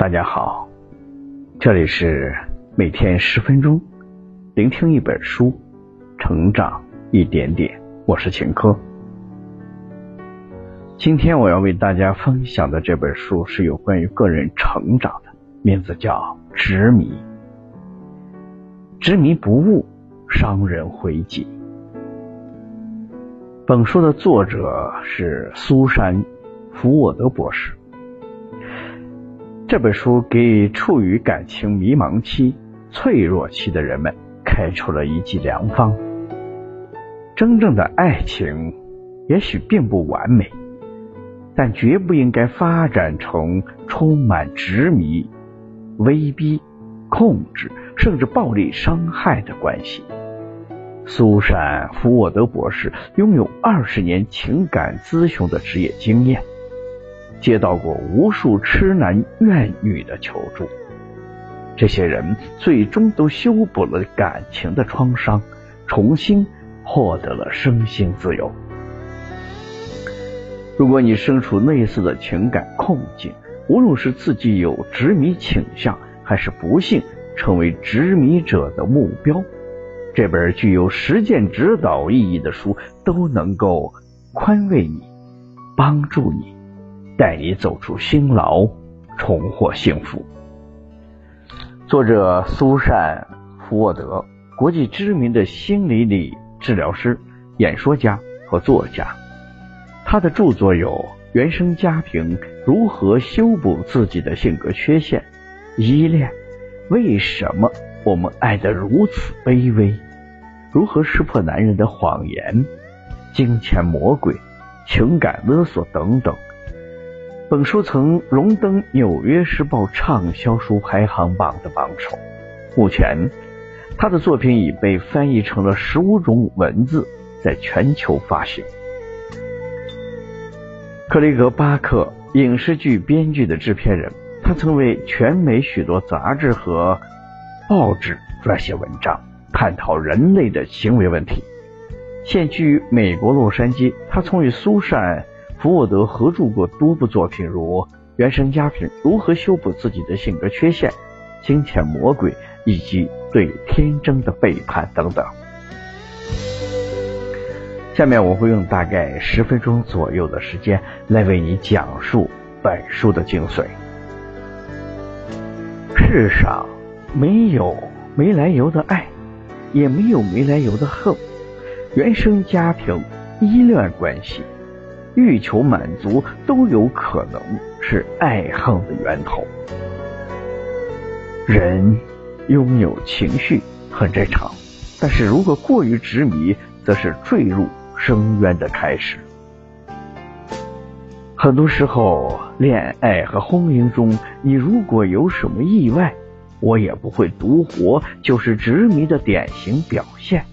大家好，这里是每天十分钟，聆听一本书，成长一点点。我是秦科。今天我要为大家分享的这本书是有关于个人成长的，名字叫《执迷》。执迷不悟，伤人回己。本书的作者是苏珊·福沃德博士。这本书给处于感情迷茫期、脆弱期的人们开出了一剂良方。真正的爱情也许并不完美，但绝不应该发展成充满执迷、威逼、控制，甚至暴力伤害的关系。苏珊·福沃德博士拥有二十年情感咨询的职业经验。接到过无数痴男怨女的求助，这些人最终都修补了感情的创伤，重新获得了身心自由。如果你身处类似的情感困境，无论是自己有执迷倾向，还是不幸成为执迷者的目标，这本具有实践指导意义的书都能够宽慰你，帮助你。带你走出辛劳，重获幸福。作者苏珊·福沃德，国际知名的心理理治疗师、演说家和作家。他的著作有《原生家庭如何修补自己的性格缺陷》《依恋为什么我们爱得如此卑微》《如何识破男人的谎言》《金钱魔鬼》《情感勒索》等等。本书曾荣登《纽约时报》畅销书排行榜的榜首。目前，他的作品已被翻译成了十五种文字，在全球发行。克雷格·巴克，影视剧编剧的制片人，他曾为全美许多杂志和报纸撰写文章，探讨人类的行为问题。现居美国洛杉矶，他曾与苏珊。福沃德合著过多部作品，如《原生家庭如何修补自己的性格缺陷》《金钱魔鬼》以及《对天真的背叛》等等。下面我会用大概十分钟左右的时间来为你讲述本书的精髓。世上没有没来由的爱，也没有没来由的恨。原生家庭、依恋关系。欲求满足都有可能是爱恨的源头。人拥有情绪很正常，但是如果过于执迷，则是坠入深渊的开始。很多时候，恋爱和婚姻中，你如果有什么意外，我也不会独活，就是执迷的典型表现。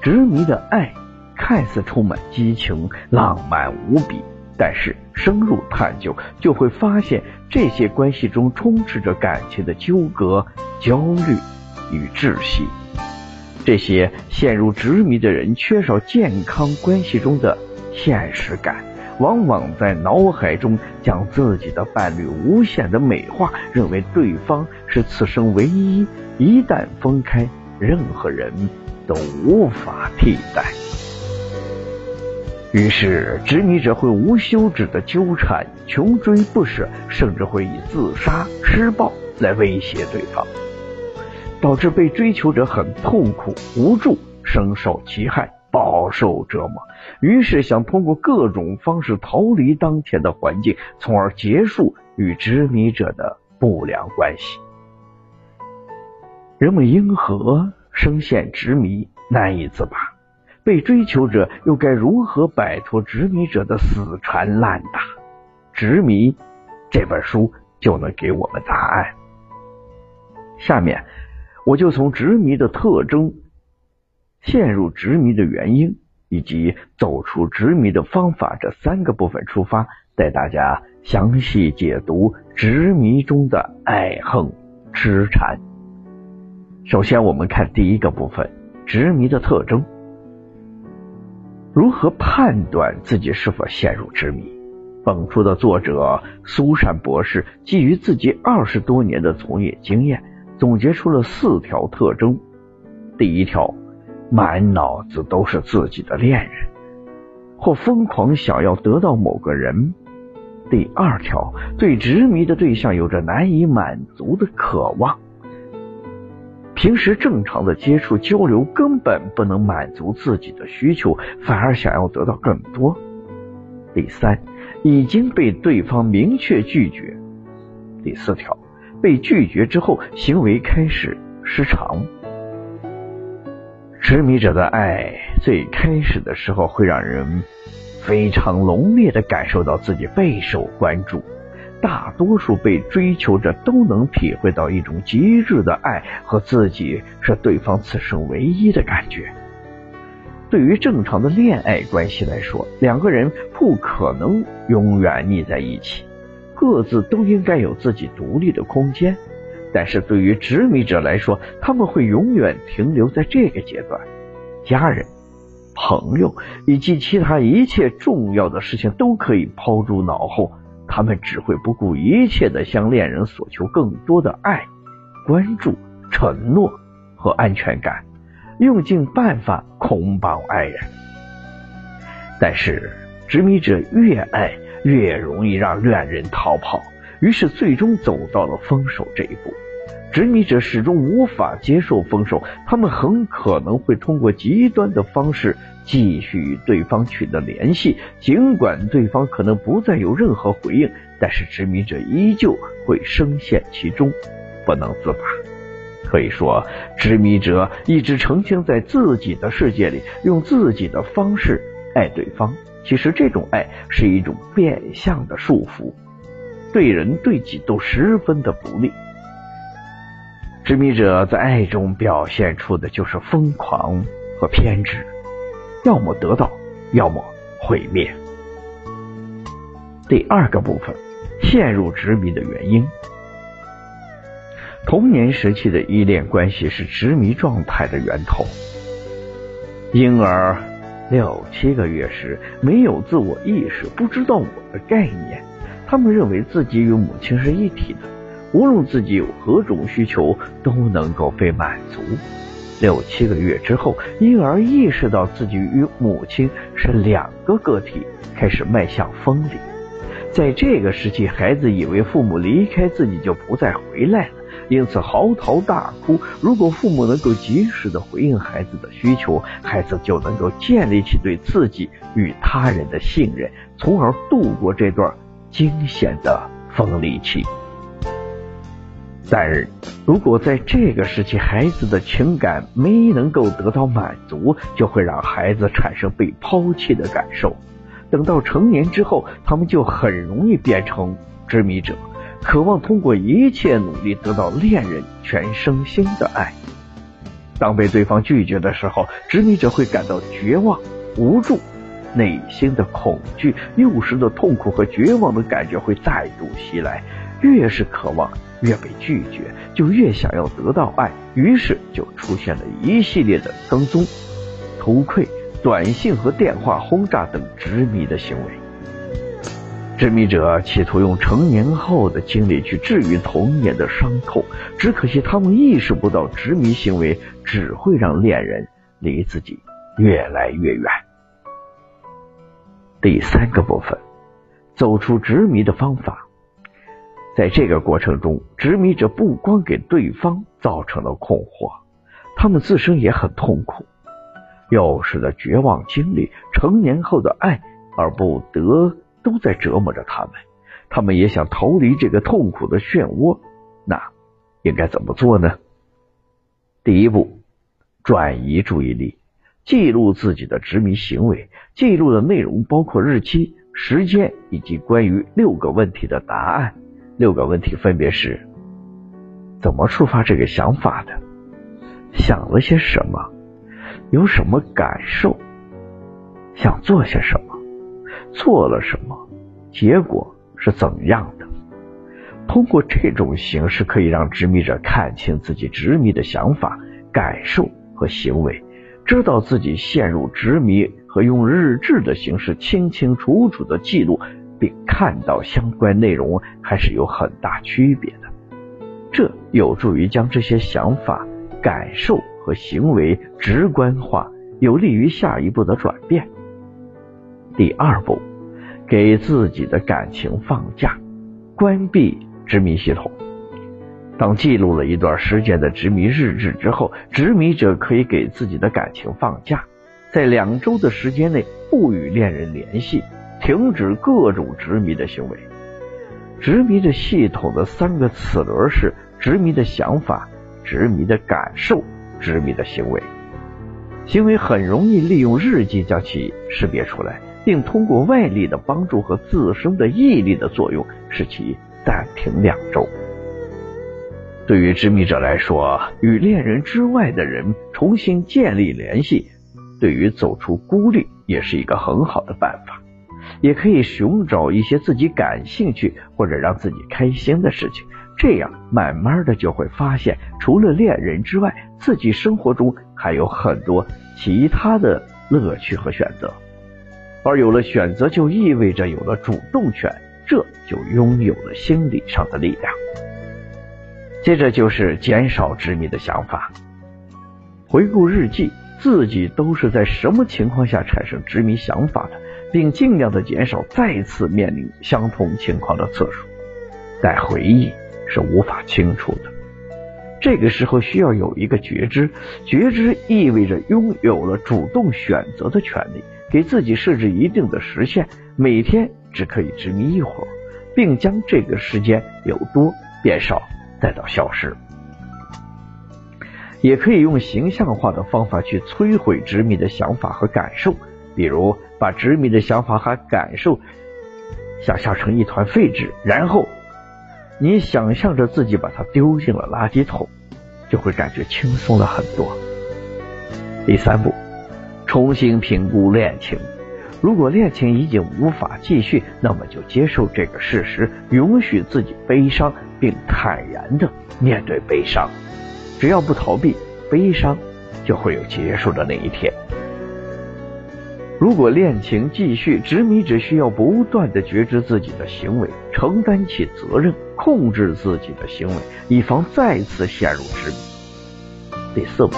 执迷的爱。看似充满激情、浪漫无比，但是深入探究就会发现，这些关系中充斥着感情的纠葛、焦虑与窒息。这些陷入执迷的人缺少健康关系中的现实感，往往在脑海中将自己的伴侣无限的美化，认为对方是此生唯一，一旦分开，任何人都无法替代。于是，执迷者会无休止的纠缠、穷追不舍，甚至会以自杀、施暴来威胁对方，导致被追求者很痛苦、无助、深受其害、饱受折磨。于是，想通过各种方式逃离当前的环境，从而结束与执迷者的不良关系。人们因何深陷执迷，难以自拔？被追求者又该如何摆脱执迷者的死缠烂打？执迷这本书就能给我们答案。下面我就从执迷的特征、陷入执迷的原因以及走出执迷的方法这三个部分出发，带大家详细解读执迷中的爱恨痴缠。首先，我们看第一个部分：执迷的特征。如何判断自己是否陷入执迷？本书的作者苏珊博士基于自己二十多年的从业经验，总结出了四条特征。第一条，满脑子都是自己的恋人，或疯狂想要得到某个人。第二条，对执迷的对象有着难以满足的渴望。平时正常的接触交流根本不能满足自己的需求，反而想要得到更多。第三，已经被对方明确拒绝。第四条，被拒绝之后行为开始失常。执迷者的爱最开始的时候会让人。非常浓烈的感受到自己备受关注，大多数被追求者都能体会到一种极致的爱和自己是对方此生唯一的感觉。对于正常的恋爱关系来说，两个人不可能永远腻在一起，各自都应该有自己独立的空间。但是对于执迷者来说，他们会永远停留在这个阶段，家人。朋友以及其他一切重要的事情都可以抛诸脑后，他们只会不顾一切的向恋人索求更多的爱、关注、承诺和安全感，用尽办法捆绑爱人。但是，执迷者越爱越容易让恋人逃跑，于是最终走到了分手这一步。执迷者始终无法接受分手，他们很可能会通过极端的方式继续与对方取得联系，尽管对方可能不再有任何回应，但是执迷者依旧会深陷其中，不能自拔。可以说，执迷者一直沉浸在自己的世界里，用自己的方式爱对方。其实，这种爱是一种变相的束缚，对人对己都十分的不利。执迷者在爱中表现出的就是疯狂和偏执，要么得到，要么毁灭。第二个部分，陷入执迷的原因。童年时期的依恋关系是执迷状态的源头。婴儿六七个月时没有自我意识，不知道我的概念，他们认为自己与母亲是一体的。无论自己有何种需求，都能够被满足。六七个月之后，婴儿意识到自己与母亲是两个个体，开始迈向分离。在这个时期，孩子以为父母离开自己就不再回来了，因此嚎啕大哭。如果父母能够及时的回应孩子的需求，孩子就能够建立起对自己与他人的信任，从而度过这段惊险的分离期。但是如果在这个时期，孩子的情感没能够得到满足，就会让孩子产生被抛弃的感受。等到成年之后，他们就很容易变成执迷者，渴望通过一切努力得到恋人全身心的爱。当被对方拒绝的时候，执迷者会感到绝望、无助，内心的恐惧、幼时的痛苦和绝望的感觉会再度袭来。越是渴望。越被拒绝，就越想要得到爱，于是就出现了一系列的跟踪、偷窥、短信和电话轰炸等执迷的行为。执迷者企图用成年后的经历去治愈童年的伤痛，只可惜他们意识不到执迷行为只会让恋人离自己越来越远。第三个部分，走出执迷的方法。在这个过程中，执迷者不光给对方造成了困惑，他们自身也很痛苦。幼时的绝望经历、成年后的爱而不得，都在折磨着他们。他们也想逃离这个痛苦的漩涡，那应该怎么做呢？第一步，转移注意力，记录自己的执迷行为。记录的内容包括日期、时间以及关于六个问题的答案。六个问题分别是：怎么触发这个想法的？想了些什么？有什么感受？想做些什么？做了什么？结果是怎样的？通过这种形式，可以让执迷者看清自己执迷的想法、感受和行为，知道自己陷入执迷和用日志的形式清清楚楚的记录并看到相关内容还是有很大区别的。这有助于将这些想法、感受和行为直观化，有利于下一步的转变。第二步，给自己的感情放假，关闭执迷系统。当记录了一段时间的执迷日志之后，执迷者可以给自己的感情放假，在两周的时间内不与恋人联系，停止各种执迷的行为。执迷的系统的三个齿轮是：执迷的想法、执迷的感受、执迷的行为。行为很容易利用日记将其识别出来，并通过外力的帮助和自身的毅力的作用，使其暂停两周。对于执迷者来说，与恋人之外的人重新建立联系，对于走出孤立也是一个很好的办法。也可以寻找一些自己感兴趣或者让自己开心的事情，这样慢慢的就会发现，除了恋人之外，自己生活中还有很多其他的乐趣和选择。而有了选择，就意味着有了主动权，这就拥有了心理上的力量。接着就是减少执迷的想法。回顾日记，自己都是在什么情况下产生执迷想法的，并尽量的减少再次面临相同情况的次数。但回忆是无法清除的，这个时候需要有一个觉知，觉知意味着拥有了主动选择的权利，给自己设置一定的时限，每天只可以执迷一会儿，并将这个时间由多变少。再到消失，也可以用形象化的方法去摧毁执迷的想法和感受，比如把执迷的想法和感受想象成一团废纸，然后你想象着自己把它丢进了垃圾桶，就会感觉轻松了很多。第三步，重新评估恋情。如果恋情已经无法继续，那么就接受这个事实，允许自己悲伤，并坦然的面对悲伤。只要不逃避，悲伤就会有结束的那一天。如果恋情继续，执迷者需要不断的觉知自己的行为，承担起责任，控制自己的行为，以防再次陷入执迷。第四步，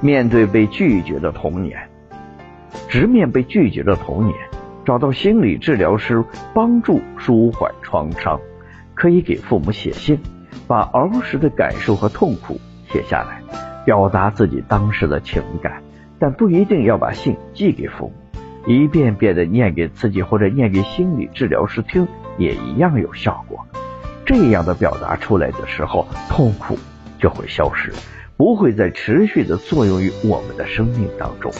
面对被拒绝的童年。直面被拒绝的童年，找到心理治疗师帮助舒缓创伤。可以给父母写信，把儿时的感受和痛苦写下来，表达自己当时的情感。但不一定要把信寄给父母，一遍遍的念给自己或者念给心理治疗师听，也一样有效果。这样的表达出来的时候，痛苦就会消失，不会再持续的作用于我们的生命当中。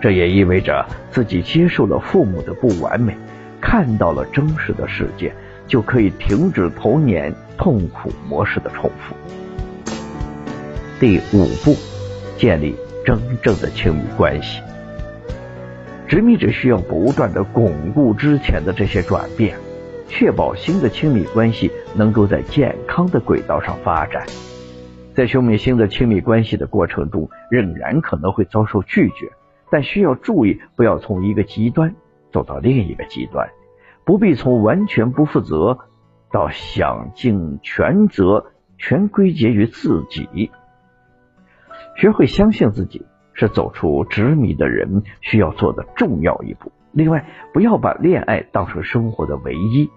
这也意味着自己接受了父母的不完美，看到了真实的世界，就可以停止童年痛苦模式的重复。第五步，建立真正的亲密关系。执迷者需要不断的巩固之前的这些转变，确保新的亲密关系能够在健康的轨道上发展。在修觅新的亲密关系的过程中，仍然可能会遭受拒绝。但需要注意，不要从一个极端走到另一个极端，不必从完全不负责到想尽全责，全归结于自己。学会相信自己是走出执迷的人需要做的重要一步。另外，不要把恋爱当成生活的唯一，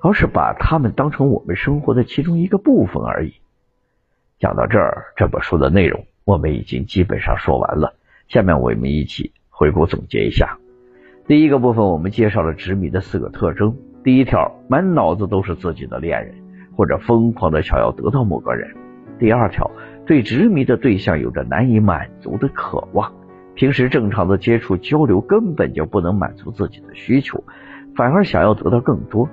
而是把他们当成我们生活的其中一个部分而已。讲到这儿，这本书的内容我们已经基本上说完了。下面我们一起回顾总结一下。第一个部分，我们介绍了执迷的四个特征。第一条，满脑子都是自己的恋人，或者疯狂的想要得到某个人。第二条，对执迷的对象有着难以满足的渴望，平时正常的接触交流根本就不能满足自己的需求，反而想要得到更多。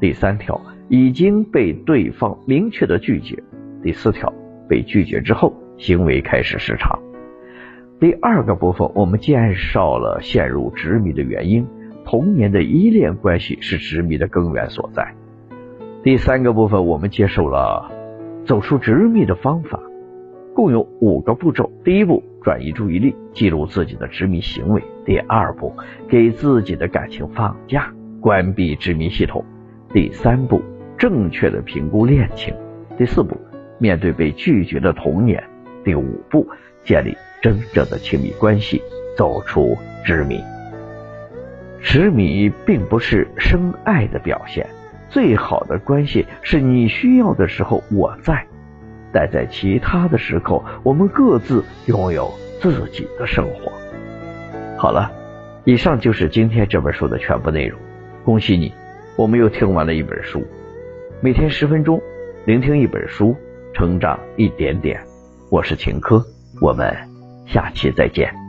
第三条，已经被对方明确的拒绝。第四条，被拒绝之后，行为开始失常。第二个部分，我们介绍了陷入执迷的原因，童年的依恋关系是执迷的根源所在。第三个部分，我们接受了走出执迷的方法，共有五个步骤。第一步，转移注意力，记录自己的执迷行为；第二步，给自己的感情放假；关闭执迷系统；第三步，正确的评估恋情；第四步，面对被拒绝的童年；第五步，建立真正的亲密关系，走出执迷。执迷并不是深爱的表现，最好的关系是你需要的时候我在，但在其他的时候，我们各自拥有自己的生活。好了，以上就是今天这本书的全部内容。恭喜你，我们又听完了一本书。每天十分钟，聆听一本书，成长一点点。我是秦科，我们下期再见。